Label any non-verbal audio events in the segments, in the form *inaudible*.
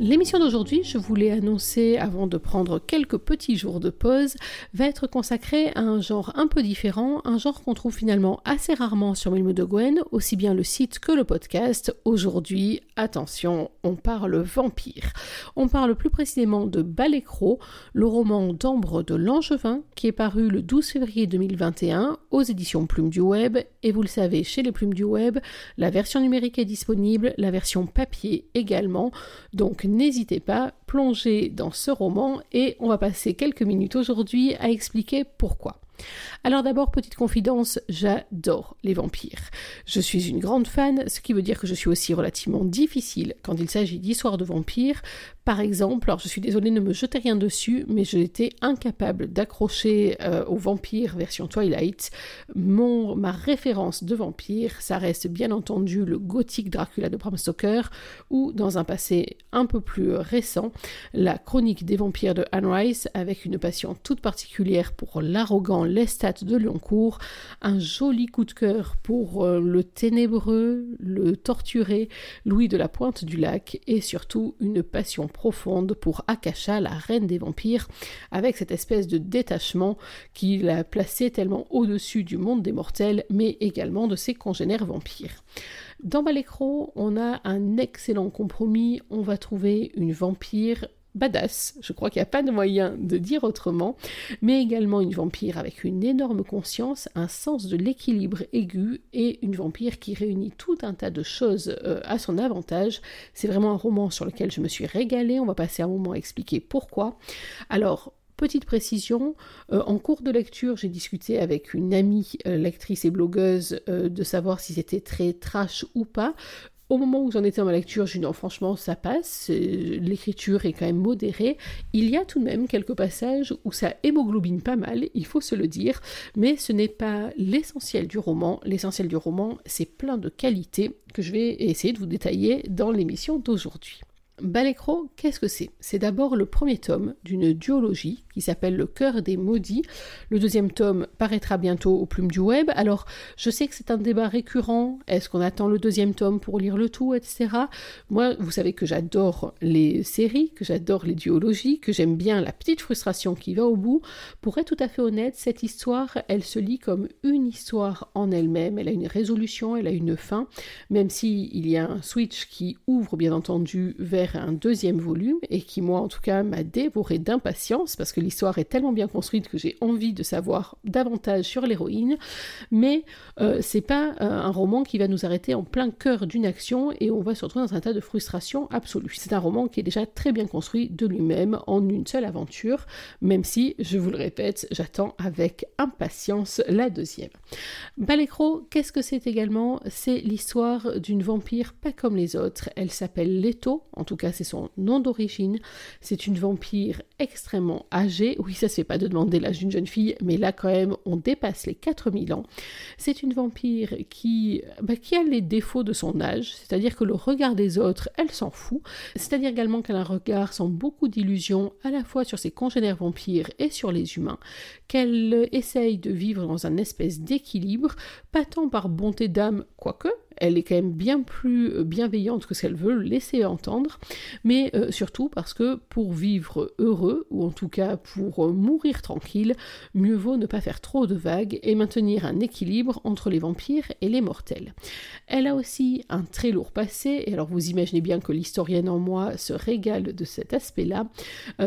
L'émission d'aujourd'hui, je voulais annoncer avant de prendre quelques petits jours de pause, va être consacrée à un genre un peu différent, un genre qu'on trouve finalement assez rarement sur Milmo de Gwen, aussi bien le site que le podcast. Aujourd'hui, attention, on parle vampire. On parle plus précisément de Balécro, le roman d'Ambre de Langevin, qui est paru le 12 février 2021 aux éditions Plume du Web. Et vous le savez, chez les Plumes du Web, la version numérique est disponible, la version papier également. Donc n'hésitez pas, plongez dans ce roman et on va passer quelques minutes aujourd'hui à expliquer pourquoi. Alors d'abord, petite confidence, j'adore les vampires. Je suis une grande fan, ce qui veut dire que je suis aussi relativement difficile quand il s'agit d'histoires de vampires. Par exemple, alors je suis désolée, ne me jetez rien dessus, mais j'ai été incapable d'accrocher euh, aux vampires version Twilight. Mon, ma référence de vampire, ça reste bien entendu le gothique Dracula de Bram Stoker, ou dans un passé un peu plus récent, la chronique des vampires de Anne Rice, avec une passion toute particulière pour l'arrogant Lestat de Lyoncourt, un joli coup de cœur pour euh, le ténébreux, le torturé Louis de la Pointe du Lac, et surtout une passion profonde pour Akasha, la reine des vampires, avec cette espèce de détachement qui l'a placée tellement au-dessus du monde des mortels, mais également de ses congénères vampires. Dans Balécro, on a un excellent compromis, on va trouver une vampire badass, je crois qu'il n'y a pas de moyen de dire autrement, mais également une vampire avec une énorme conscience, un sens de l'équilibre aigu et une vampire qui réunit tout un tas de choses euh, à son avantage. C'est vraiment un roman sur lequel je me suis régalée, on va passer un moment à expliquer pourquoi. Alors, Petite précision, euh, en cours de lecture, j'ai discuté avec une amie euh, lectrice et blogueuse de savoir si c'était très trash ou pas. Au moment où j'en étais dans ma lecture, j'ai dit non, franchement, ça passe, l'écriture est quand même modérée. Il y a tout de même quelques passages où ça hémoglobine pas mal, il faut se le dire, mais ce n'est pas l'essentiel du roman. L'essentiel du roman, c'est plein de qualités que je vais essayer de vous détailler dans l'émission d'aujourd'hui. Balécro, qu'est-ce que c'est? C'est d'abord le premier tome d'une duologie qui s'appelle Le cœur des maudits. Le deuxième tome paraîtra bientôt aux plumes du web. Alors, je sais que c'est un débat récurrent. Est-ce qu'on attend le deuxième tome pour lire le tout, etc. Moi, vous savez que j'adore les séries, que j'adore les duologies, que j'aime bien la petite frustration qui va au bout. Pour être tout à fait honnête, cette histoire, elle se lit comme une histoire en elle-même. Elle a une résolution, elle a une fin, même si il y a un switch qui ouvre, bien entendu, vers un deuxième volume et qui, moi, en tout cas, m'a dévoré d'impatience parce que l'histoire est tellement bien construite que j'ai envie de savoir davantage sur l'héroïne, mais euh, c'est pas euh, un roman qui va nous arrêter en plein cœur d'une action et on va se retrouver dans un tas de frustration absolue. C'est un roman qui est déjà très bien construit de lui-même en une seule aventure, même si, je vous le répète, j'attends avec impatience la deuxième. Balécro, qu'est-ce que c'est également? C'est l'histoire d'une vampire pas comme les autres. Elle s'appelle Leto, en tout cas c'est son nom d'origine. C'est une vampire extrêmement âgée oui, ça se fait pas de demander l'âge d'une jeune fille, mais là quand même, on dépasse les 4000 ans. C'est une vampire qui, bah, qui a les défauts de son âge, c'est-à-dire que le regard des autres, elle s'en fout. C'est-à-dire également qu'elle a un regard sans beaucoup d'illusions, à la fois sur ses congénères vampires et sur les humains, qu'elle essaye de vivre dans un espèce d'équilibre, pas tant par bonté d'âme, quoique, elle est quand même bien plus euh, bienveillante que ce qu'elle veut laisser entendre, mais euh, surtout parce que pour vivre heureux, ou en tout cas pour euh, mourir tranquille, mieux vaut ne pas faire trop de vagues et maintenir un équilibre entre les vampires et les mortels. Elle a aussi un très lourd passé, et alors vous imaginez bien que l'historienne en moi se régale de cet aspect-là.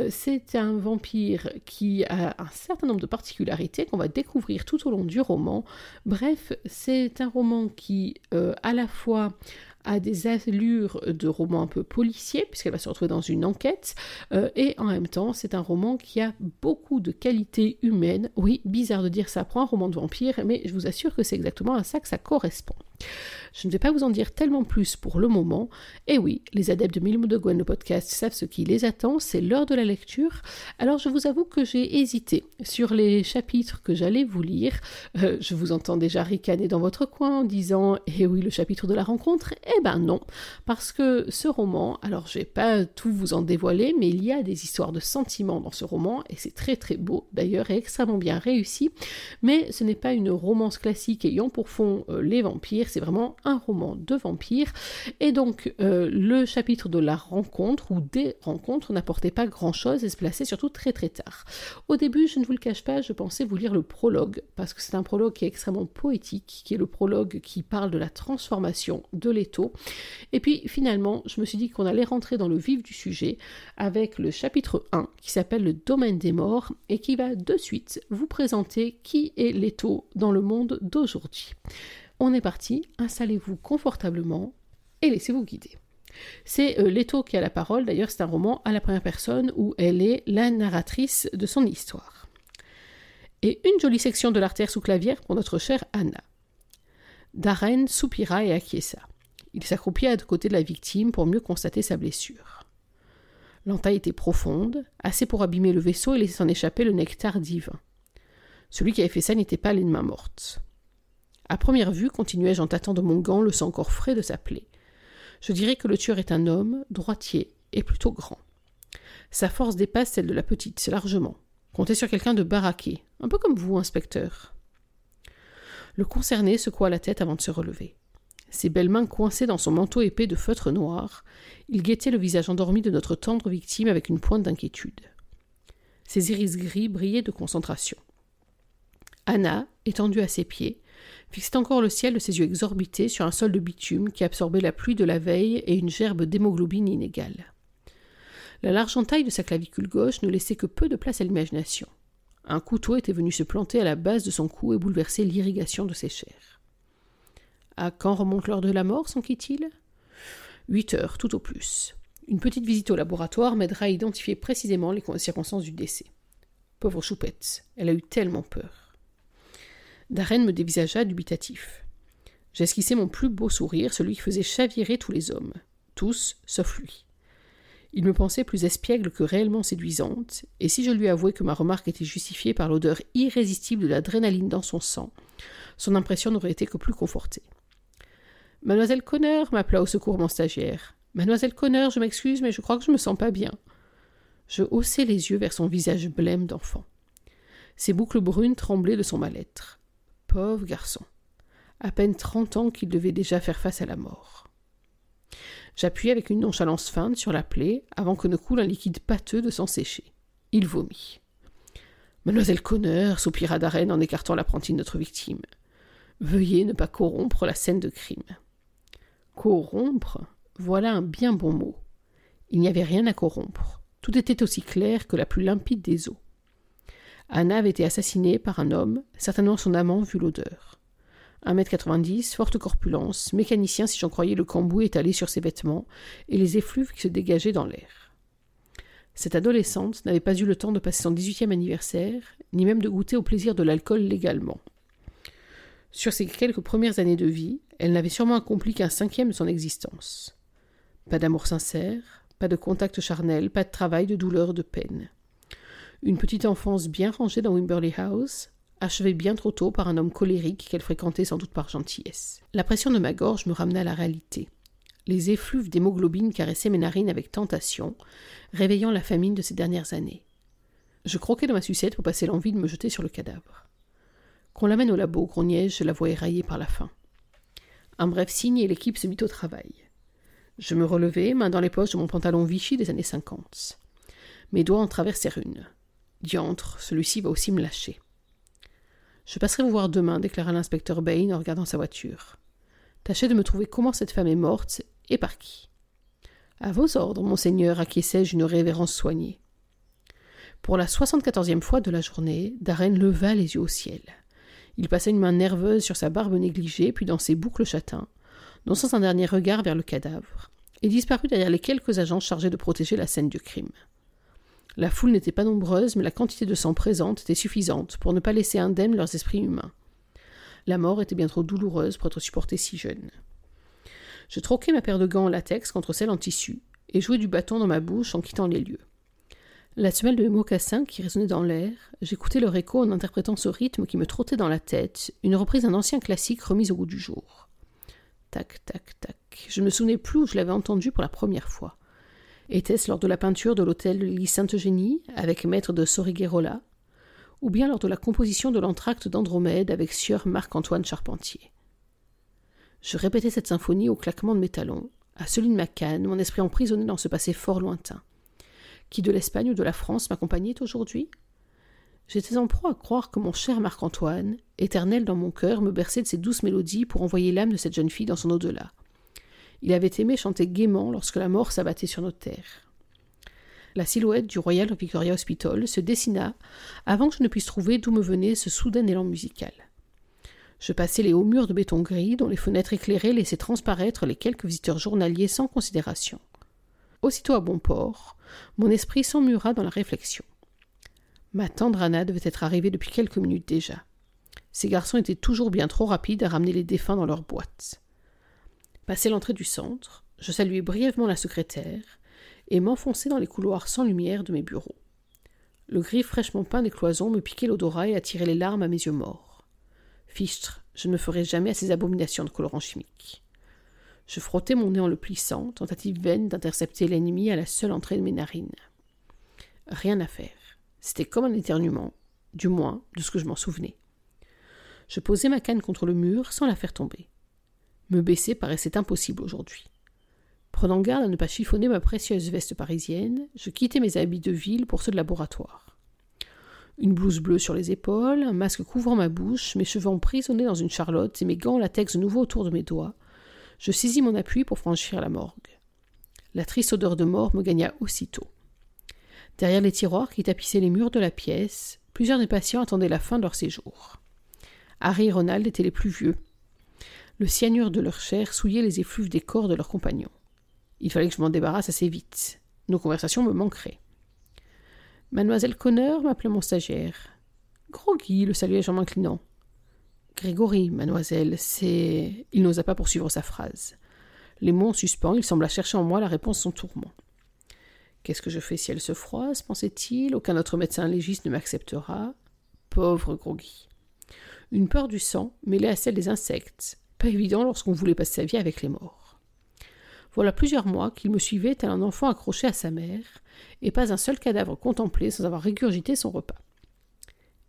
c'est un vampire qui a un certain nombre de particularités qu'on va découvrir tout au long du roman. Bref, c'est un roman qui à la fois a des allures de roman un peu policier, puisqu'elle va se retrouver dans une enquête, euh, et en même temps, c'est un roman qui a beaucoup de qualités humaines. Oui, bizarre de dire ça pour un roman de vampire, mais je vous assure que c'est exactement à ça que ça correspond. Je ne vais pas vous en dire tellement plus pour le moment. Et oui, les adeptes de Milmo de Gwen, le podcast, savent ce qui les attend, c'est l'heure de la lecture. Alors je vous avoue que j'ai hésité sur les chapitres que j'allais vous lire. Euh, je vous entends déjà ricaner dans votre coin en disant Eh oui, le chapitre de la rencontre, Eh ben non, parce que ce roman, alors je vais pas tout vous en dévoiler, mais il y a des histoires de sentiments dans ce roman, et c'est très très beau d'ailleurs, et extrêmement bien réussi, mais ce n'est pas une romance classique ayant pour fond euh, les vampires, c'est vraiment un roman de vampires, et donc euh, le chapitre de la rencontre, ou des rencontres, n'apportait pas grand-chose et se plaçait surtout très très tard. Au début, je ne vous le cache pas, je pensais vous lire le prologue, parce que c'est un prologue qui est extrêmement poétique, qui est le prologue qui parle de la transformation de l'étau. Et puis finalement, je me suis dit qu'on allait rentrer dans le vif du sujet avec le chapitre 1 qui s'appelle le domaine des morts et qui va de suite vous présenter qui est l'étau dans le monde d'aujourd'hui. On est parti, installez-vous confortablement et laissez-vous guider. C'est euh, Leto qui a la parole, d'ailleurs c'est un roman à la première personne où elle est la narratrice de son histoire. Et une jolie section de l'artère sous clavière pour notre chère Anna. Darren soupira et acquiesça. Il s'accroupit à côté de la victime pour mieux constater sa blessure. L'entaille était profonde, assez pour abîmer le vaisseau et laisser s'en échapper le nectar divin. Celui qui avait fait ça n'était pas l'ennemi morte. À première vue, continuai-je en tâtant de mon gant le sang encore frais de sa plaie. Je dirais que le tueur est un homme, droitier et plutôt grand. Sa force dépasse celle de la petite, largement. Comptez sur quelqu'un de baraqué, un peu comme vous, inspecteur. Le concerné secoua la tête avant de se relever. Ses belles mains coincées dans son manteau épais de feutre noir, il guettait le visage endormi de notre tendre victime avec une pointe d'inquiétude. Ses iris gris brillaient de concentration. Anna, étendue à ses pieds, fixait encore le ciel de ses yeux exorbités sur un sol de bitume qui absorbait la pluie de la veille et une gerbe d'hémoglobine inégale. La large entaille de sa clavicule gauche ne laissait que peu de place à l'imagination. Un couteau était venu se planter à la base de son cou et bouleverser l'irrigation de ses chairs. À quand remonte l'heure de la mort, s'enquit-il? Huit heures, tout au plus. Une petite visite au laboratoire m'aidera à identifier précisément les circonstances du décès. Pauvre choupette, elle a eu tellement peur. Darren me dévisagea dubitatif. J'esquissai mon plus beau sourire, celui qui faisait chavirer tous les hommes, tous sauf lui. Il me pensait plus espiègle que réellement séduisante, et si je lui avouais que ma remarque était justifiée par l'odeur irrésistible de l'adrénaline dans son sang, son impression n'aurait été que plus confortée. Mademoiselle Conner, m'appela au secours mon stagiaire. Mademoiselle Conner, je m'excuse, mais je crois que je me sens pas bien. Je haussai les yeux vers son visage blême d'enfant. Ses boucles brunes tremblaient de son mal-être. Pauvre garçon. À peine trente ans qu'il devait déjà faire face à la mort. J'appuyai avec une nonchalance feinte sur la plaie avant que ne coule un liquide pâteux de sang séché. Il vomit. Mademoiselle Conner, soupira Darren en écartant l'apprenti de notre victime. Veuillez ne pas corrompre la scène de crime. Corrompre Voilà un bien bon mot. Il n'y avait rien à corrompre. Tout était aussi clair que la plus limpide des eaux. Anna avait été assassinée par un homme, certainement son amant vu l'odeur. Un mètre quatre-vingt-dix, forte corpulence, mécanicien si j'en croyais le cambouis étalé sur ses vêtements, et les effluves qui se dégageaient dans l'air. Cette adolescente n'avait pas eu le temps de passer son dix-huitième anniversaire, ni même de goûter au plaisir de l'alcool légalement. Sur ses quelques premières années de vie, elle n'avait sûrement accompli qu'un cinquième de son existence. Pas d'amour sincère, pas de contact charnel, pas de travail, de douleur, de peine. Une petite enfance bien rangée dans Wimberley House, achevée bien trop tôt par un homme colérique qu'elle fréquentait sans doute par gentillesse. La pression de ma gorge me ramena à la réalité. Les effluves d'hémoglobine caressaient mes narines avec tentation, réveillant la famine de ces dernières années. Je croquais dans ma sucette pour passer l'envie de me jeter sur le cadavre. Qu'on l'amène au labo, grognai-je, je la voyais éraillée par la faim. Un bref signe et l'équipe se mit au travail. Je me relevai, main dans les poches de mon pantalon Vichy des années cinquante. Mes doigts en traversèrent une. Diantre, celui-ci va aussi me lâcher. Je passerai vous voir demain, déclara l'inspecteur Bain en regardant sa voiture. Tâchez de me trouver comment cette femme est morte et par qui. À vos ordres, monseigneur, acquiesçai-je une révérence soignée. Pour la soixante-quatorzième fois de la journée, Darren leva les yeux au ciel. Il passa une main nerveuse sur sa barbe négligée, puis dans ses boucles châtains, lançant un dernier regard vers le cadavre, et disparut derrière les quelques agents chargés de protéger la scène du crime. La foule n'était pas nombreuse, mais la quantité de sang présente était suffisante pour ne pas laisser indemnes leurs esprits humains. La mort était bien trop douloureuse pour être supportée si jeune. Je troquai ma paire de gants en latex contre celle en tissu, et jouai du bâton dans ma bouche en quittant les lieux. La semelle de mocassins qui résonnait dans l'air, j'écoutais leur écho en interprétant ce rythme qui me trottait dans la tête, une reprise d'un ancien classique remis au goût du jour. tac, tac, tac. Je ne me souvenais plus où je l'avais entendu pour la première fois. Était-ce lors de la peinture de l'hôtel de l'île Sainte-Eugénie avec maître de Soriguerola ou bien lors de la composition de l'entracte d'Andromède avec sieur Marc-Antoine Charpentier? Je répétais cette symphonie au claquement de mes talons, à celui de ma canne, mon esprit emprisonné dans ce passé fort lointain. Qui de l'Espagne ou de la France m'accompagnait aujourd'hui J'étais en proie à croire que mon cher Marc-Antoine, éternel dans mon cœur, me berçait de ses douces mélodies pour envoyer l'âme de cette jeune fille dans son au-delà. Il avait aimé chanter gaiement lorsque la mort s'abattait sur nos terres. La silhouette du Royal Victoria Hospital se dessina avant que je ne puisse trouver d'où me venait ce soudain élan musical. Je passai les hauts murs de béton gris dont les fenêtres éclairées laissaient transparaître les quelques visiteurs journaliers sans considération. Aussitôt à bon port, mon esprit s'emmura dans la réflexion. Ma tendre Anna devait être arrivée depuis quelques minutes déjà. Ces garçons étaient toujours bien trop rapides à ramener les défunts dans leur boîte. Passé l'entrée du centre, je saluai brièvement la secrétaire et m'enfonçai dans les couloirs sans lumière de mes bureaux. Le gris fraîchement peint des cloisons me piquait l'odorat et attirait les larmes à mes yeux morts. Fichtre, je ne me ferai jamais à ces abominations de colorants chimiques. Je frottai mon nez en le plissant, tentative vaine d'intercepter l'ennemi à la seule entrée de mes narines. Rien à faire. C'était comme un éternuement, du moins de ce que je m'en souvenais. Je posai ma canne contre le mur sans la faire tomber. Me baisser paraissait impossible aujourd'hui. Prenant garde à ne pas chiffonner ma précieuse veste parisienne, je quittai mes habits de ville pour ceux de laboratoire. Une blouse bleue sur les épaules, un masque couvrant ma bouche, mes cheveux emprisonnés dans une charlotte et mes gants latex de nouveau autour de mes doigts, je saisis mon appui pour franchir la morgue. La triste odeur de mort me gagna aussitôt. Derrière les tiroirs qui tapissaient les murs de la pièce, plusieurs des patients attendaient la fin de leur séjour. Harry et Ronald étaient les plus vieux. Le cyanure de leur chair souillait les effluves des corps de leurs compagnons. Il fallait que je m'en débarrasse assez vite. Nos conversations me manqueraient. Mademoiselle Conner m'appelait mon stagiaire. Groggy, le saluai-je en m'inclinant. Grégory, mademoiselle, c'est. Il n'osa pas poursuivre sa phrase. Les mots en suspens, il sembla chercher en moi la réponse à son tourment. Qu'est-ce que je fais si elle se froisse pensait-il. Aucun autre médecin légiste ne m'acceptera. Pauvre Groggy. Une peur du sang mêlée à celle des insectes. Pas évident lorsqu'on voulait passer sa vie avec les morts. Voilà plusieurs mois qu'il me suivait tel un enfant accroché à sa mère, et pas un seul cadavre contemplé sans avoir régurgité son repas.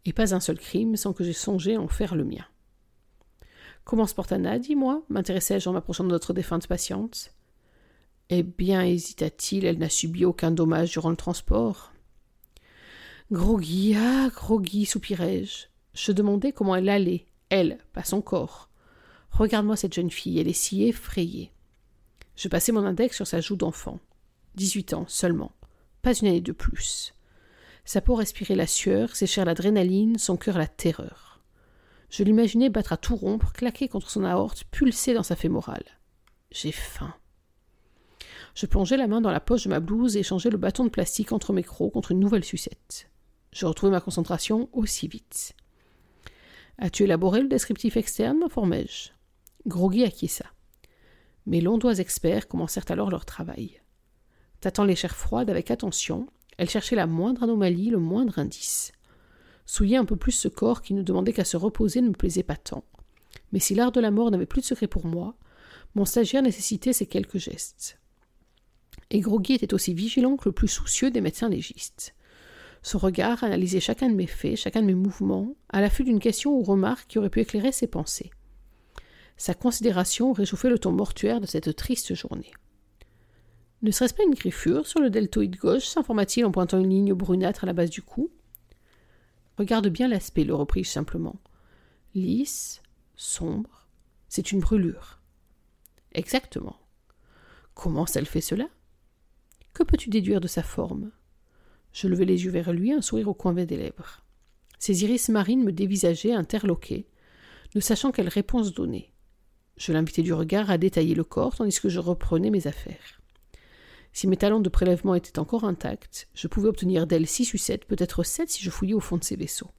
Et pas un seul crime sans que j'aie songé à en faire le mien. Comment se porte Anna, dis-moi m'intéressai-je en m'approchant de notre défunte patiente. Eh bien, hésita-t-il, elle n'a subi aucun dommage durant le transport. Groggy, ah, groggy, soupirai-je. Je demandais comment elle allait, elle, pas son corps. Regarde-moi cette jeune fille, elle est si effrayée. Je passai mon index sur sa joue d'enfant. Dix-huit ans seulement. Pas une année de plus. Sa peau respirait la sueur, ses chairs l'adrénaline, son cœur la terreur. Je l'imaginais battre à tout rompre, claquer contre son aorte, pulser dans sa fémorale. J'ai faim. Je plongeai la main dans la poche de ma blouse et échangeai le bâton de plastique entre mes crocs contre une nouvelle sucette. Je retrouvai ma concentration aussi vite. As-tu élaboré le descriptif externe m'informai-je. Groggy acquiesça. Mes longs doigts experts commencèrent alors leur travail. Tâtant les chairs froides avec attention, elle cherchait la moindre anomalie, le moindre indice. Souiller un peu plus ce corps qui ne demandait qu'à se reposer ne me plaisait pas tant. Mais si l'art de la mort n'avait plus de secret pour moi, mon stagiaire nécessitait ces quelques gestes. Et Groggy était aussi vigilant que le plus soucieux des médecins légistes. Son regard analysait chacun de mes faits, chacun de mes mouvements, à l'affût d'une question ou remarque qui aurait pu éclairer ses pensées. Sa considération réchauffait le ton mortuaire de cette triste journée. Ne serait-ce pas une griffure sur le deltoïde gauche s'informa-t-il en pointant une ligne brunâtre à la base du cou? Regarde bien l'aspect, le repris-je simplement. Lisse, sombre, c'est une brûlure. Exactement. Comment ça fait cela? Que peux-tu déduire de sa forme? Je levai les yeux vers lui, un sourire au coin des lèvres. Ses iris marines me dévisageaient, interloqués, ne sachant quelle réponse donner. Je l'invitais du regard à détailler le corps tandis que je reprenais mes affaires. Si mes talents de prélèvement étaient encore intacts, je pouvais obtenir d'elle six ou sept, peut-être sept si je fouillais au fond de ses vaisseaux.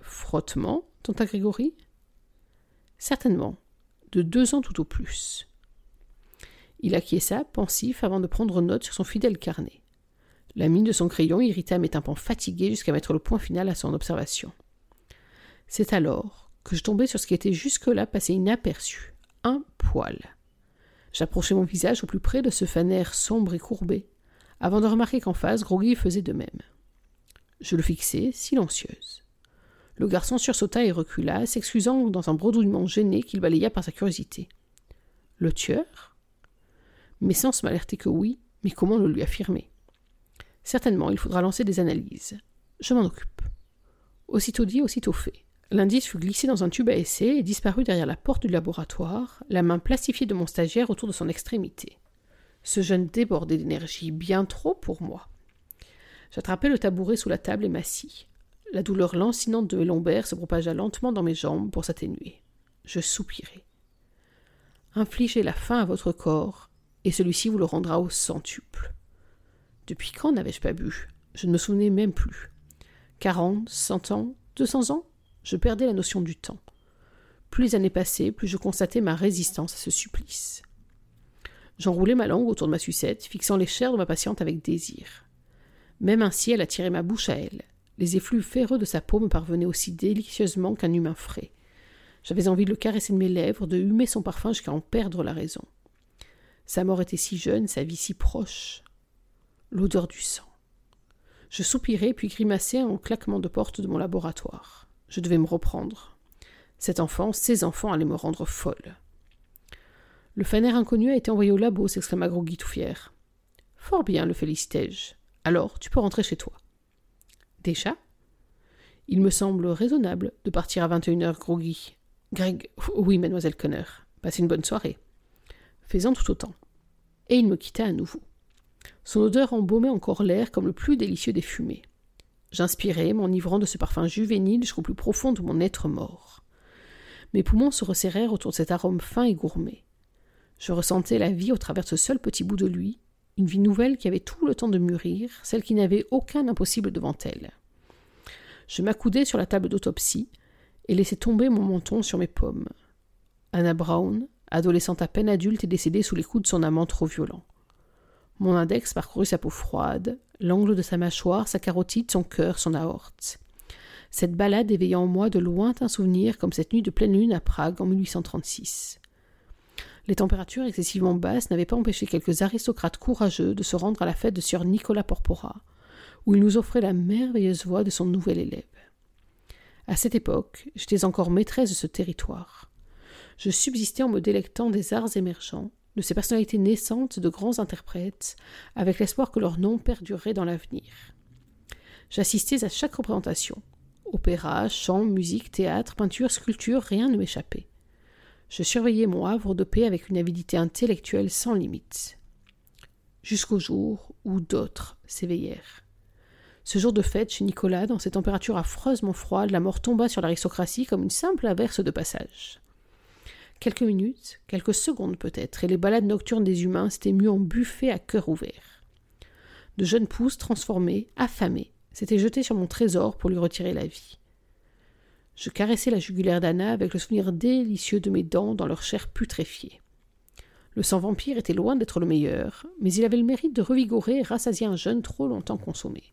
Frottement, tenta Grégory Certainement, de deux ans tout au plus. Il acquiesça, pensif, avant de prendre note sur son fidèle carnet. La mine de son crayon irrita mes tympans fatigués jusqu'à mettre le point final à son observation. C'est alors que je tombais sur ce qui était jusque-là passé inaperçu, un poil. J'approchai mon visage au plus près de ce fanère sombre et courbé, avant de remarquer qu'en face, Groggy faisait de même. Je le fixai, silencieuse. Le garçon sursauta et recula, s'excusant dans un bredouillement gêné qu'il balaya par sa curiosité. Le tueur? Mes sens m'alertaient que oui, mais comment le lui affirmer? Certainement, il faudra lancer des analyses. Je m'en occupe. Aussitôt dit, aussitôt fait. L'indice fut glissé dans un tube à essai et disparut derrière la porte du laboratoire, la main plastifiée de mon stagiaire autour de son extrémité. Ce jeune débordait d'énergie, bien trop pour moi. J'attrapai le tabouret sous la table et m'assis. La douleur lancinante de mes lombaires se propagea lentement dans mes jambes pour s'atténuer. Je soupirai. Infligez la faim à votre corps, et celui-ci vous le rendra au centuple. Depuis quand n'avais-je pas bu? Je ne me souvenais même plus. Quarante, cent ans, deux cents ans? Je perdais la notion du temps. Plus les années passaient, plus je constatais ma résistance à ce supplice. J'enroulai ma langue autour de ma sucette, fixant les chairs de ma patiente avec désir. Même ainsi, elle attirait ma bouche à elle. Les effluves ferreux de sa peau me parvenaient aussi délicieusement qu'un humain frais. J'avais envie de le caresser de mes lèvres, de humer son parfum jusqu'à en perdre la raison. Sa mort était si jeune, sa vie si proche. L'odeur du sang. Je soupirai puis grimaçai en claquement de porte de mon laboratoire. Je devais me reprendre. Cet enfant, ces enfants allaient me rendre folle. Le faner inconnu a été envoyé au labo, s'exclama Groggy tout fier. Fort bien, le félicitai-je. Alors, tu peux rentrer chez toi. Déjà? Il me semble raisonnable de partir à 21h, Groggy. Greg, oui, mademoiselle Conner. Passez une bonne soirée. Faisant tout autant. Et il me quitta à nouveau. Son odeur embaumait encore l'air comme le plus délicieux des fumées. J'inspirai, m'enivrant de ce parfum juvénile jusqu'au plus profond de mon être mort. Mes poumons se resserrèrent autour de cet arôme fin et gourmet. Je ressentais la vie au travers ce seul petit bout de lui, une vie nouvelle qui avait tout le temps de mûrir, celle qui n'avait aucun impossible devant elle. Je m'accoudai sur la table d'autopsie et laissai tomber mon menton sur mes pommes. Anna Brown, adolescente à peine adulte, est décédée sous les coups de son amant trop violent. Mon index parcourut sa peau froide, l'angle de sa mâchoire, sa carotide, son cœur, son aorte. Cette balade éveilla en moi de lointains souvenirs comme cette nuit de pleine lune à Prague en 1836. Les températures excessivement basses n'avaient pas empêché quelques aristocrates courageux de se rendre à la fête de Sieur Nicolas Porpora, où il nous offrait la merveilleuse voix de son nouvel élève. À cette époque, j'étais encore maîtresse de ce territoire. Je subsistais en me délectant des arts émergents, de ces personnalités naissantes de grands interprètes, avec l'espoir que leur nom perdurerait dans l'avenir. J'assistais à chaque représentation. Opéra, chant, musique, théâtre, peinture, sculpture, rien ne m'échappait. Je surveillais mon havre de paix avec une avidité intellectuelle sans limite. Jusqu'au jour où d'autres s'éveillèrent. Ce jour de fête chez Nicolas, dans ces températures affreusement froides, la mort tomba sur l'aristocratie comme une simple averse de passage. Quelques minutes, quelques secondes peut-être, et les balades nocturnes des humains s'étaient mues en buffet à cœur ouvert. De jeunes pousses transformées, affamées, s'étaient jetées sur mon trésor pour lui retirer la vie. Je caressai la jugulaire d'Anna avec le souvenir délicieux de mes dents dans leur chair putréfiée. Le sang vampire était loin d'être le meilleur, mais il avait le mérite de revigorer et rassasier un jeune trop longtemps consommé.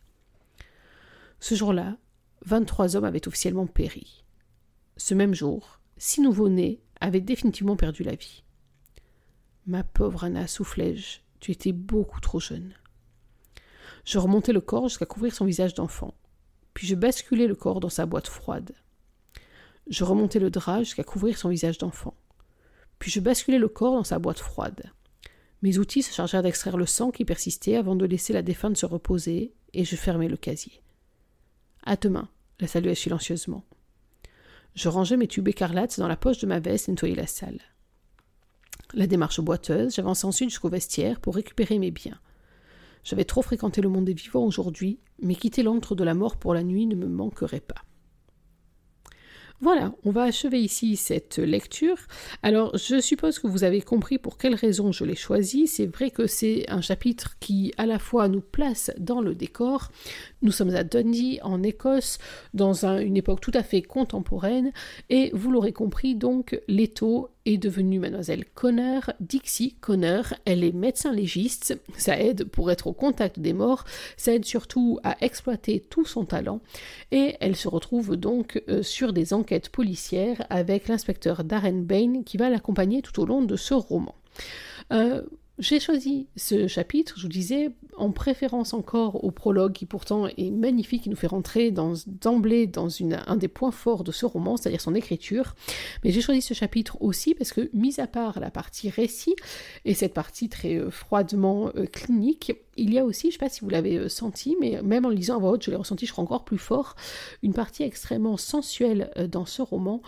Ce jour-là, vingt-trois hommes avaient officiellement péri. Ce même jour, six nouveaux-nés avaient définitivement perdu la vie. Ma pauvre Anna, soufflai-je, tu étais beaucoup trop jeune. Je remontai le corps jusqu'à couvrir son visage d'enfant, puis je basculai le corps dans sa boîte froide. Je remontai le drap jusqu'à couvrir son visage d'enfant. Puis je basculai le corps dans sa boîte froide. Mes outils se chargèrent d'extraire le sang qui persistait avant de laisser la défunte se reposer, et je fermai le casier. À demain, la saluai silencieusement. Je rangeai mes tubes écarlates dans la poche de ma veste et nettoyai la salle. La démarche boiteuse, j'avançai ensuite jusqu'au vestiaire pour récupérer mes biens. J'avais trop fréquenté le monde des vivants aujourd'hui, mais quitter l'antre de la mort pour la nuit ne me manquerait pas. Voilà, on va achever ici cette lecture. Alors, je suppose que vous avez compris pour quelles raisons je l'ai choisi. C'est vrai que c'est un chapitre qui, à la fois, nous place dans le décor. Nous sommes à Dundee, en Écosse, dans une époque tout à fait contemporaine. Et vous l'aurez compris, donc, Leto est devenue mademoiselle Connor, Dixie Connor. Elle est médecin légiste, ça aide pour être au contact des morts, ça aide surtout à exploiter tout son talent et elle se retrouve donc euh, sur des enquêtes policières avec l'inspecteur Darren Bain qui va l'accompagner tout au long de ce roman. Euh, j'ai choisi ce chapitre, je vous disais, en préférence encore au prologue qui pourtant est magnifique, qui nous fait rentrer d'emblée dans, un des points forts de ce roman, c'est-à-dire son écriture. Mais j'ai choisi ce chapitre aussi parce que, mis à part la partie récit et cette partie très euh, froidement euh, clinique, il y a aussi, je ne sais pas si vous l'avez euh, senti, mais même en lisant à voix haute, je l'ai ressenti, je crois encore plus fort, une partie extrêmement sensuelle dans ce roman.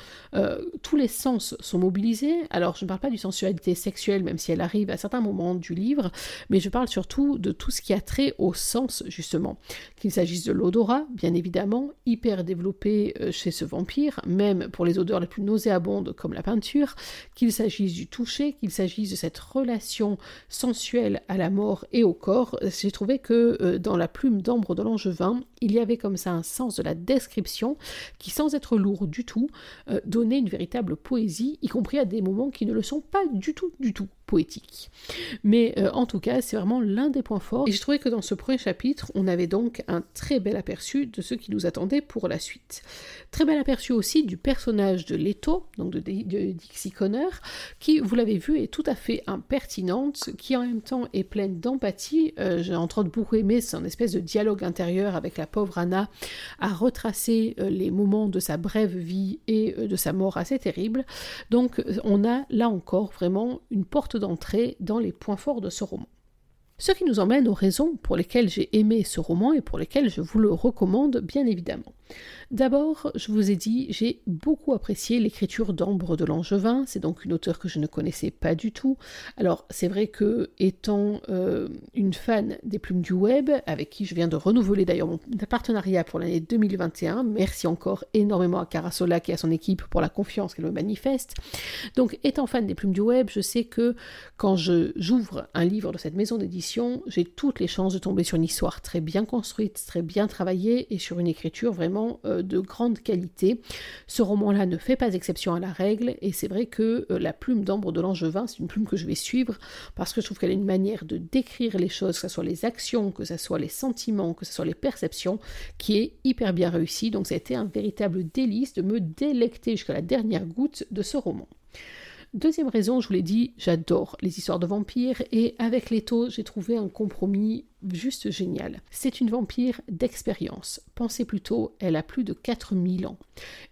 tous les sens sont mobilisés. Alors, je ne parle pas du sensualité sexuelle, même si elle arrive à certains moments du livre, mais je parle surtout de tout ce qui a trait au sens, justement. Qu'il s'agisse de l'odorat, bien évidemment, hyper développé euh, chez ce vampire, même pour les odeurs les plus nauséabondes comme la peinture, qu'il s'agisse du toucher, qu'il s'agisse de cette relation sensuelle à la mort et au corps, j'ai trouvé que euh, dans la plume d'ambre de Langevin, il y avait comme ça un sens de la description qui, sans être lourd du tout, euh, donnait une véritable poésie, y compris à des moments qui ne le sont pas du tout, du tout poétique. Mais euh, en tout cas, c'est vraiment l'un des points forts. Et j'ai trouvé que dans ce premier chapitre, on avait donc un très bel aperçu de ce qui nous attendait pour la suite. Très bel aperçu aussi du personnage de Leto, donc de, Dixie Connor, qui, vous l'avez vu, est tout à fait impertinente, qui en même temps est pleine d'empathie. Euh, j'ai entre autres beaucoup aimé son espèce de dialogue intérieur avec la pauvre Anna, à retracer euh, les moments de sa brève vie et de sa mort assez terrible. Donc on a là encore vraiment une porte d'entrée dans les points forts de ce roman. Ce qui nous emmène aux raisons pour lesquelles j'ai aimé ce roman et pour lesquelles je vous le recommande bien évidemment. D'abord, je vous ai dit, j'ai beaucoup apprécié l'écriture d'Ambre de Langevin, c'est donc une auteure que je ne connaissais pas du tout. Alors, c'est vrai que, étant euh, une fan des plumes du web, avec qui je viens de renouveler d'ailleurs mon partenariat pour l'année 2021, merci encore énormément à Carasola et à son équipe pour la confiance qu'elle me manifeste. Donc, étant fan des plumes du web, je sais que quand j'ouvre un livre de cette maison d'édition, j'ai toutes les chances de tomber sur une histoire très bien construite, très bien travaillée et sur une écriture vraiment euh, de grande qualité. Ce roman-là ne fait pas exception à la règle, et c'est vrai que euh, la plume d'ambre de Langevin, c'est une plume que je vais suivre, parce que je trouve qu'elle a une manière de décrire les choses, que ce soit les actions, que ce soit les sentiments, que ce soit les perceptions, qui est hyper bien réussie. Donc ça a été un véritable délice de me délecter jusqu'à la dernière goutte de ce roman. Deuxième raison, je vous l'ai dit, j'adore les histoires de vampires et avec Leto, j'ai trouvé un compromis juste génial. C'est une vampire d'expérience. Pensez plutôt, elle a plus de 4000 ans.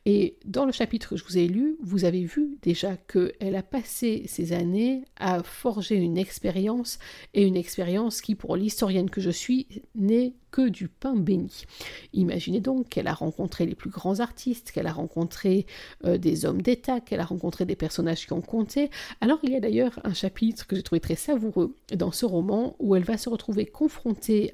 Et dans le chapitre que je vous ai lu, vous avez vu déjà qu'elle a passé ces années à forger une expérience et une expérience qui, pour l'historienne que je suis, n'est que du pain béni. Imaginez donc qu'elle a rencontré les plus grands artistes, qu'elle a rencontré euh, des hommes d'État, qu'elle a rencontré des personnages qui ont compté. Alors il y a d'ailleurs un chapitre que j'ai trouvé très savoureux dans ce roman où elle va se retrouver confrontée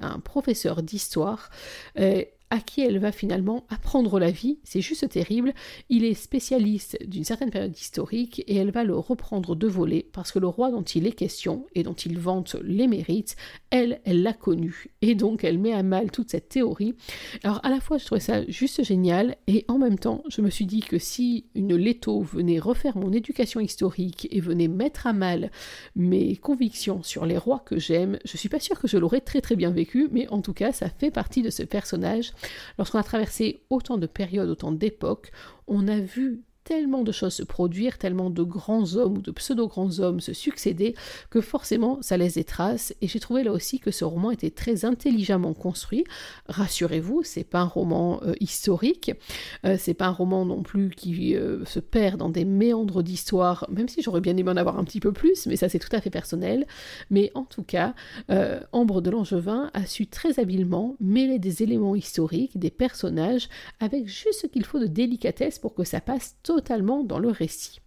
à un professeur d'histoire euh, à qui elle va finalement apprendre la vie. C'est juste terrible. Il est spécialiste d'une certaine période historique et elle va le reprendre de voler parce que le roi dont il est question et dont il vante les mérites, elle, elle l'a connu. Et donc elle met à mal toute cette théorie. Alors à la fois je trouvais ça juste génial et en même temps je me suis dit que si une Leto venait refaire mon éducation historique et venait mettre à mal mes convictions sur les rois que j'aime, je suis pas sûre que je l'aurais très très bien vécu, mais en tout cas ça fait partie de ce personnage Lorsqu'on a traversé autant de périodes, autant d'époques, on a vu tellement de choses se produire, tellement de grands hommes ou de pseudo-grands hommes se succéder, que forcément ça laisse des traces. Et j'ai trouvé là aussi que ce roman était très intelligemment construit. Rassurez-vous, c'est pas un roman euh, historique, euh, c'est pas un roman non plus qui euh, se perd dans des méandres d'histoire, même si j'aurais bien aimé en avoir un petit peu plus, mais ça c'est tout à fait personnel. Mais en tout cas, Ambre de Langevin a su très habilement mêler des éléments historiques, des personnages, avec juste ce qu'il faut de délicatesse pour que ça passe dans le récit.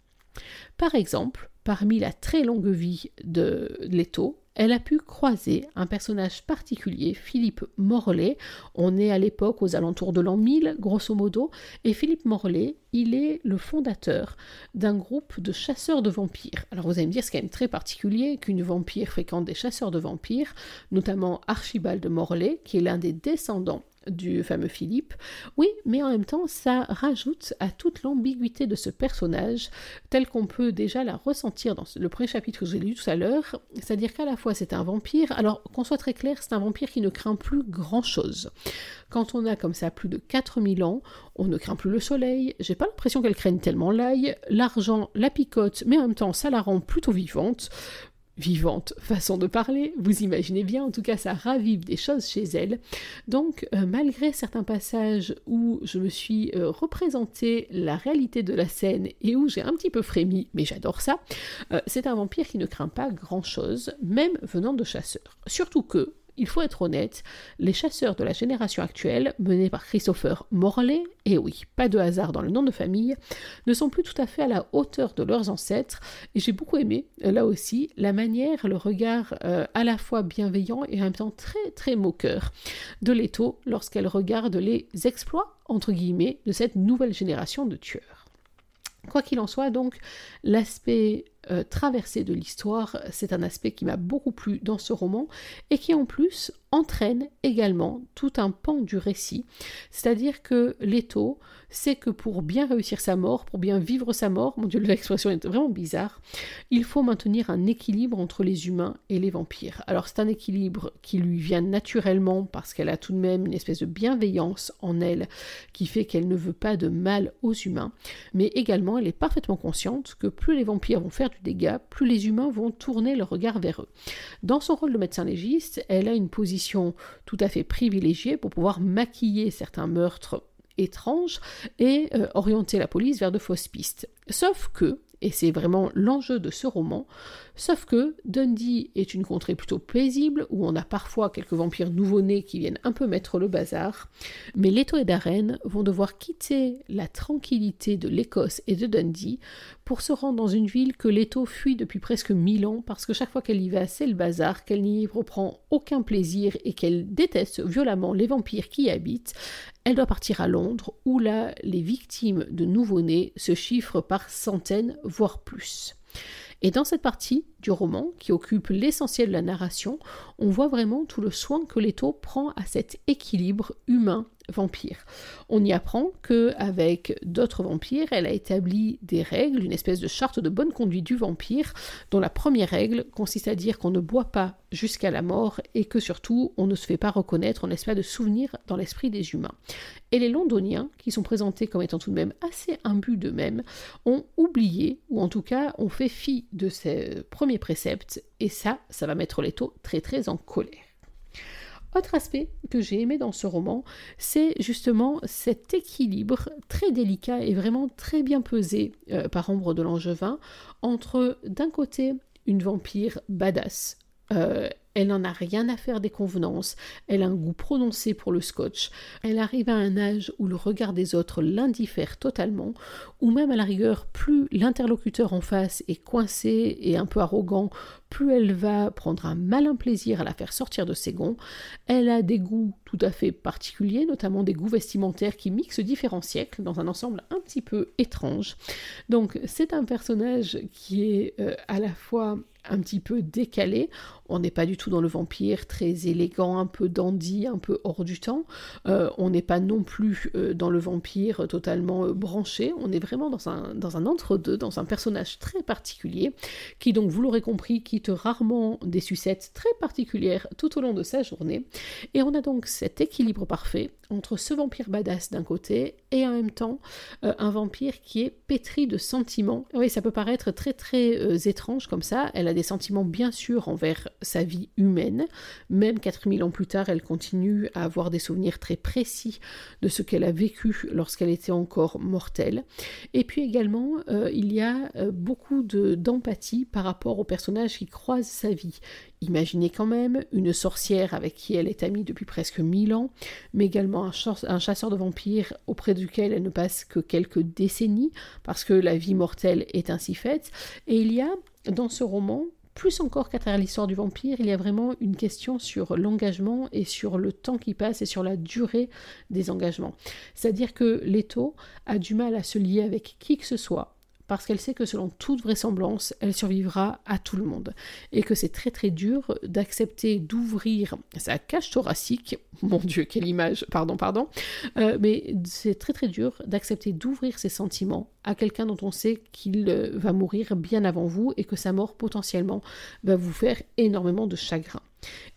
Par exemple, parmi la très longue vie de Leto, elle a pu croiser un personnage particulier, Philippe Morlaix. On est à l'époque aux alentours de l'an 1000, grosso modo, et Philippe Morlaix, il est le fondateur d'un groupe de chasseurs de vampires. Alors vous allez me dire, c'est quand même très particulier qu'une vampire fréquente des chasseurs de vampires, notamment Archibald Morlaix, qui est l'un des descendants du fameux Philippe. Oui, mais en même temps, ça rajoute à toute l'ambiguïté de ce personnage, tel qu'on peut déjà la ressentir dans le premier chapitre que j'ai lu tout à l'heure, c'est-à-dire qu'à la fois c'est un vampire, alors qu'on soit très clair, c'est un vampire qui ne craint plus grand-chose. Quand on a comme ça plus de 4000 ans, on ne craint plus le soleil, j'ai pas l'impression qu'elle craigne tellement l'ail, l'argent la picote, mais en même temps ça la rend plutôt vivante vivante façon de parler, vous imaginez bien, en tout cas ça ravive des choses chez elle. Donc euh, malgré certains passages où je me suis euh, représenté la réalité de la scène et où j'ai un petit peu frémi, mais j'adore ça, euh, c'est un vampire qui ne craint pas grand-chose, même venant de chasseurs. Surtout que, il faut être honnête, les chasseurs de la génération actuelle, menés par Christopher Morley, et oui, pas de hasard dans le nom de famille, ne sont plus tout à fait à la hauteur de leurs ancêtres, et j'ai beaucoup aimé, euh, là aussi, la manière, le regard euh, à la fois bienveillant et en même temps très très moqueur de Leto lorsqu'elle regarde les exploits, entre guillemets, de cette nouvelle génération de tueurs. Quoi qu'il en soit, donc, l'aspect euh, traversée de l'histoire, c'est un aspect qui m'a beaucoup plu dans ce roman et qui en plus entraîne également tout un pan du récit. C'est-à-dire que Leto sait que pour bien réussir sa mort, pour bien vivre sa mort, mon dieu, *laughs* l'expression est vraiment bizarre, il faut maintenir un équilibre entre les humains et les vampires. Alors c'est un équilibre qui lui vient naturellement parce qu'elle a tout de même une espèce de bienveillance en elle qui fait qu'elle ne veut pas de mal aux humains, mais également elle est parfaitement consciente que plus les vampires vont faire dégâts, plus les humains vont tourner leur regard vers eux. Dans son rôle de médecin légiste, elle a une position tout à fait privilégiée pour pouvoir maquiller certains meurtres étranges et euh, orienter la police vers de fausses pistes. Sauf que, et c'est vraiment l'enjeu de ce roman, Sauf que Dundee est une contrée plutôt paisible, où on a parfois quelques vampires nouveau-nés qui viennent un peu mettre le bazar, mais Leto et Darren vont devoir quitter la tranquillité de l'Écosse et de Dundee pour se rendre dans une ville que Leto fuit depuis presque mille ans, parce que chaque fois qu'elle y va, c'est le bazar, qu'elle n'y reprend aucun plaisir et qu'elle déteste violemment les vampires qui y habitent. Elle doit partir à Londres, où là, les victimes de nouveau-nés se chiffrent par centaines, voire plus. Et dans cette partie roman, qui occupe l'essentiel de la narration, on voit vraiment tout le soin que Leto prend à cet équilibre humain vampire. On y apprend que avec d'autres vampires, elle a établi des règles, une espèce de charte de bonne conduite du vampire, dont la première règle consiste à dire qu'on ne boit pas jusqu'à la mort et que surtout on ne se fait pas reconnaître, on laisse pas de souvenirs dans l'esprit des humains. Et les londoniens, qui sont présentés comme étant tout de même assez imbus d'eux-mêmes, ont oublié, ou en tout cas ont fait fi de ces préceptes, et ça, ça va mettre les taux très très en colère. Autre aspect que j'ai aimé dans ce roman, c'est justement cet équilibre très délicat et vraiment très bien pesé euh, par Ombre de Langevin entre d'un côté une vampire badass, euh, elle n'en a rien à faire des convenances, elle a un goût prononcé pour le scotch, elle arrive à un âge où le regard des autres l'indiffère totalement, ou même à la rigueur, plus l'interlocuteur en face est coincé et un peu arrogant, plus elle va prendre un malin plaisir à la faire sortir de ses gonds. Elle a des goûts tout à fait particuliers, notamment des goûts vestimentaires qui mixent différents siècles dans un ensemble un petit peu étrange. Donc c'est un personnage qui est euh, à la fois un petit peu décalé. On n'est pas du tout dans le vampire très élégant, un peu dandy, un peu hors du temps. Euh, on n'est pas non plus euh, dans le vampire totalement branché. On est vraiment dans un, entre-deux, dans un personnage très particulier, qui donc, vous l'aurez compris, quitte rarement des sucettes très particulières tout au long de sa journée. Et on a donc cet équilibre parfait entre ce vampire badass d'un côté et en même temps euh, un vampire qui est pétri de sentiments. Oui, ça peut paraître très très euh, étrange comme ça. Elle a des sentiments bien sûr envers sa vie humaine. Même 4000 ans plus tard, elle continue à avoir des souvenirs très précis de ce qu'elle a vécu lorsqu'elle était encore mortelle. Et puis également, euh, il y a beaucoup d'empathie par rapport au personnage qui croise sa vie. Imaginez quand même une sorcière avec qui elle est amie depuis presque mille ans, mais également un, chasseur de vampires auprès duquel elle ne passe que quelques décennies, parce que la vie mortelle est ainsi faite. Et il y a dans ce roman plus encore qu'à travers l'histoire du vampire, il y a vraiment une question sur l'engagement et sur le temps qui passe et sur la durée des engagements. C'est-à-dire que Leto a du mal à se lier avec qui que ce soit parce qu'elle sait que selon toute vraisemblance, elle survivra à tout le monde. Et que c'est très très dur d'accepter d'ouvrir sa cage thoracique, *laughs* mon Dieu, quelle image, pardon, pardon, euh, mais c'est très très dur d'accepter d'ouvrir ses sentiments à quelqu'un dont on sait qu'il euh, va mourir bien avant vous et que sa mort potentiellement va vous faire énormément de chagrin.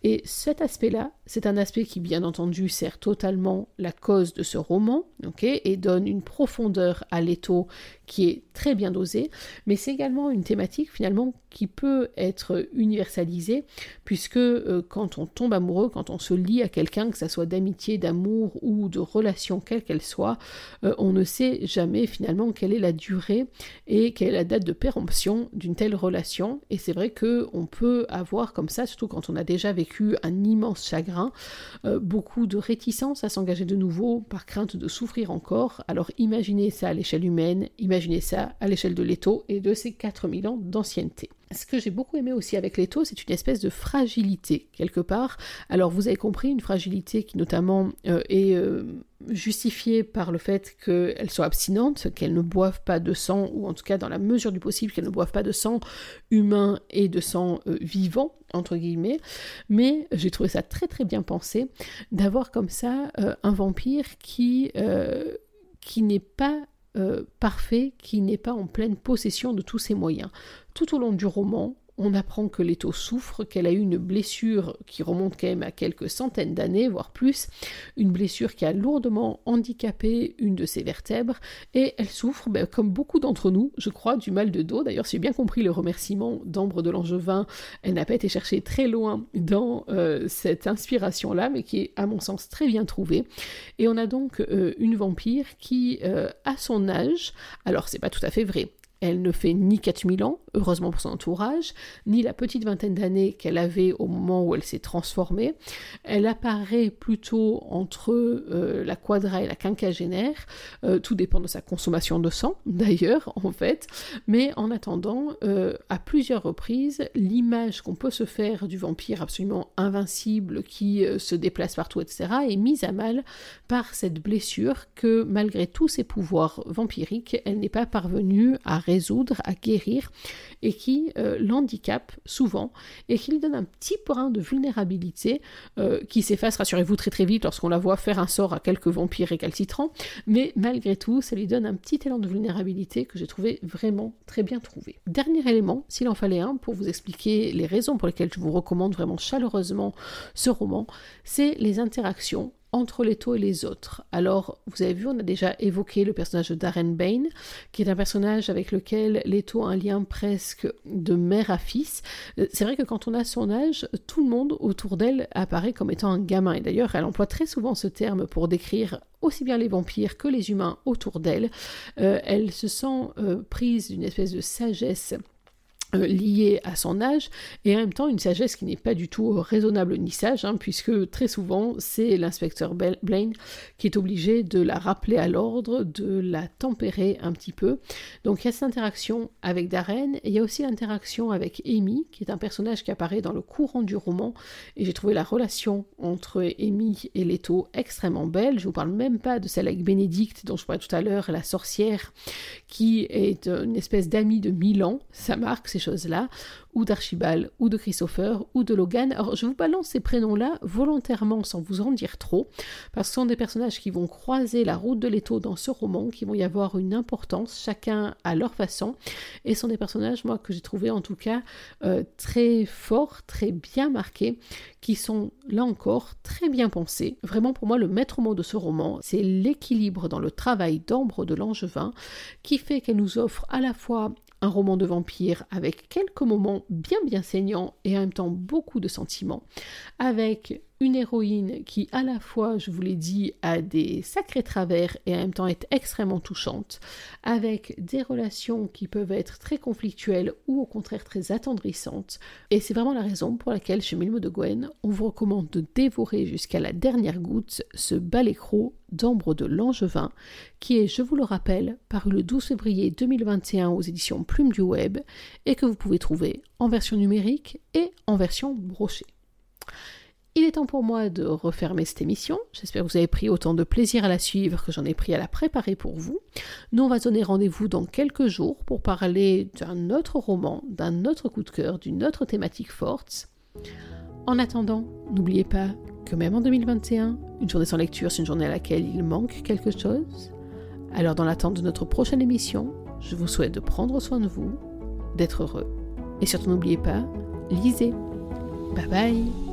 Et cet aspect-là, c'est un aspect qui, bien entendu, sert totalement la cause de ce roman, et donne une profondeur à l'étau qui est très bien dosée, mais c'est également une thématique finalement qui peut être universalisée, puisque euh, quand on tombe amoureux, quand on se lie à quelqu'un, que ce soit d'amitié, d'amour ou de relation, quelle qu'elle soit, euh, on ne sait jamais finalement quelle est la durée et quelle est la date de péremption d'une telle relation. Et c'est vrai que on peut avoir comme ça, surtout quand on a déjà vécu un immense chagrin, euh, beaucoup de réticence à s'engager de nouveau par crainte de souffrir encore. Alors imaginez ça à l'échelle humaine, imaginez ça à l'échelle de l'étau et de ses 4000 ans d'ancienneté. Ce que j'ai beaucoup aimé aussi avec l'étau, c'est une espèce de fragilité quelque part. Alors vous avez compris, une fragilité qui notamment euh, est euh, justifiée par le fait qu'elle soit abstinente, qu'elle ne boive pas de sang, ou en tout cas dans la mesure du possible qu'elle ne boive pas de sang humain et de sang euh, vivant, entre guillemets. Mais j'ai trouvé ça très très bien pensé d'avoir comme ça un vampire qui n'est pas parfait, qui n'est pas en pleine possession de tous ses moyens. Tout au long du roman, on apprend que Leto souffre, qu'elle a eu une blessure qui remonte quand même à quelques centaines d'années, voire plus, une blessure qui a lourdement handicapé une de ses vertèbres, et elle souffre, ben, comme beaucoup d'entre nous, je crois, du mal de dos. D'ailleurs, si j'ai bien compris le remerciement d'Ambre de Langevin, elle n'a pas été cherchée très loin dans euh, cette inspiration-là, mais qui est, à mon sens, très bien trouvée. Et on a donc euh, une vampire qui, euh, à son âge, alors c'est pas tout à fait vrai, elle ne fait ni 4000 ans, heureusement pour son entourage, ni la petite vingtaine d'années qu'elle avait au moment où elle s'est transformée. Elle apparaît plutôt entre euh, la quadra et la quinquagénaire, euh, tout dépend de sa consommation de sang *laughs* d'ailleurs en fait, mais en attendant, euh, à plusieurs reprises, l'image qu'on peut se faire du vampire absolument invincible qui se déplace partout, etc., est mise à mal par cette blessure que malgré tous ses pouvoirs vampiriques, elle n'est pas parvenue à à guérir, et qui euh, l'handicape souvent, et qui lui donne un petit brin de vulnérabilité euh, qui s'efface, rassurez-vous, très très vite lorsqu'on la voit faire un sort à quelques vampires récalcitrants, mais malgré tout, ça lui donne un petit élan de vulnérabilité que j'ai trouvé vraiment très bien trouvé. Dernier élément, s'il en fallait un, pour vous expliquer les raisons pour lesquelles je vous recommande vraiment chaleureusement ce roman, c'est les interactions entre taux et les autres. Alors, vous avez vu, on a déjà évoqué le personnage de Darren Bain, qui est un personnage avec lequel Leto a un lien presque de mère à fils. Euh, c'est vrai que quand on a son âge, tout le monde autour d'elle apparaît comme étant un gamin. Et d'ailleurs, elle emploie très souvent ce terme pour décrire aussi bien les vampires que les humains autour d'elle. Euh, elle se sent euh, prise d'une espèce de sagesse liée à son âge et en même temps une sagesse qui n'est pas du tout raisonnable ni sage hein, puisque très souvent c'est l'inspecteur Blaine qui est obligé de la rappeler à l'ordre, de la tempérer un petit peu. Donc il y a cette interaction avec Darren et il y a aussi l'interaction avec Amy qui est un personnage qui apparaît dans le courant du roman et j'ai trouvé la relation entre Amy et Leto extrêmement belle. Je vous parle même pas de celle avec Bénédicte dont je parlais tout à l'heure, la sorcière qui est une espèce d'amie de mille ans. Ça marque, c'est choses-là, ou d'Archibald, ou de Christopher, ou de Logan. Alors je vous balance ces prénoms-là volontairement sans vous en dire trop, parce que ce sont des personnages qui vont croiser la route de l'étau dans ce roman, qui vont y avoir une importance, chacun à leur façon, et ce sont des personnages, moi, que j'ai trouvé en tout cas euh, très forts, très bien marqués, qui sont là encore très bien pensés. Vraiment pour moi, le maître mot de ce roman, c'est l'équilibre dans le travail d'Ambre de Langevin, qui fait qu'elle nous offre à la fois un roman de vampire avec quelques moments bien bien saignants et en même temps beaucoup de sentiments, avec une héroïne qui à la fois, je vous l'ai dit, a des sacrés travers et en même temps est extrêmement touchante, avec des relations qui peuvent être très conflictuelles ou au contraire très attendrissantes. Et c'est vraiment la raison pour laquelle chez Milmo de Gwen, on vous recommande de dévorer jusqu'à la dernière goutte ce bal écro d'Ambre de Langevin, qui est, je vous le rappelle, paru le 12 février 2021 aux éditions Plume du Web et que vous pouvez trouver en version numérique et en version brochée. Il est temps pour moi de refermer cette émission. J'espère que vous avez pris autant de plaisir à la suivre que j'en ai pris à la préparer pour vous. Nous, on va donner rendez-vous dans quelques jours pour parler d'un autre roman, d'un autre coup de cœur, d'une autre thématique forte. En attendant, n'oubliez pas que même en 2021, une journée sans lecture, c'est une journée à laquelle il manque quelque chose. Alors, dans l'attente de notre prochaine émission, je vous souhaite de prendre soin de vous, d'être heureux. Et surtout, n'oubliez pas, lisez. Bye bye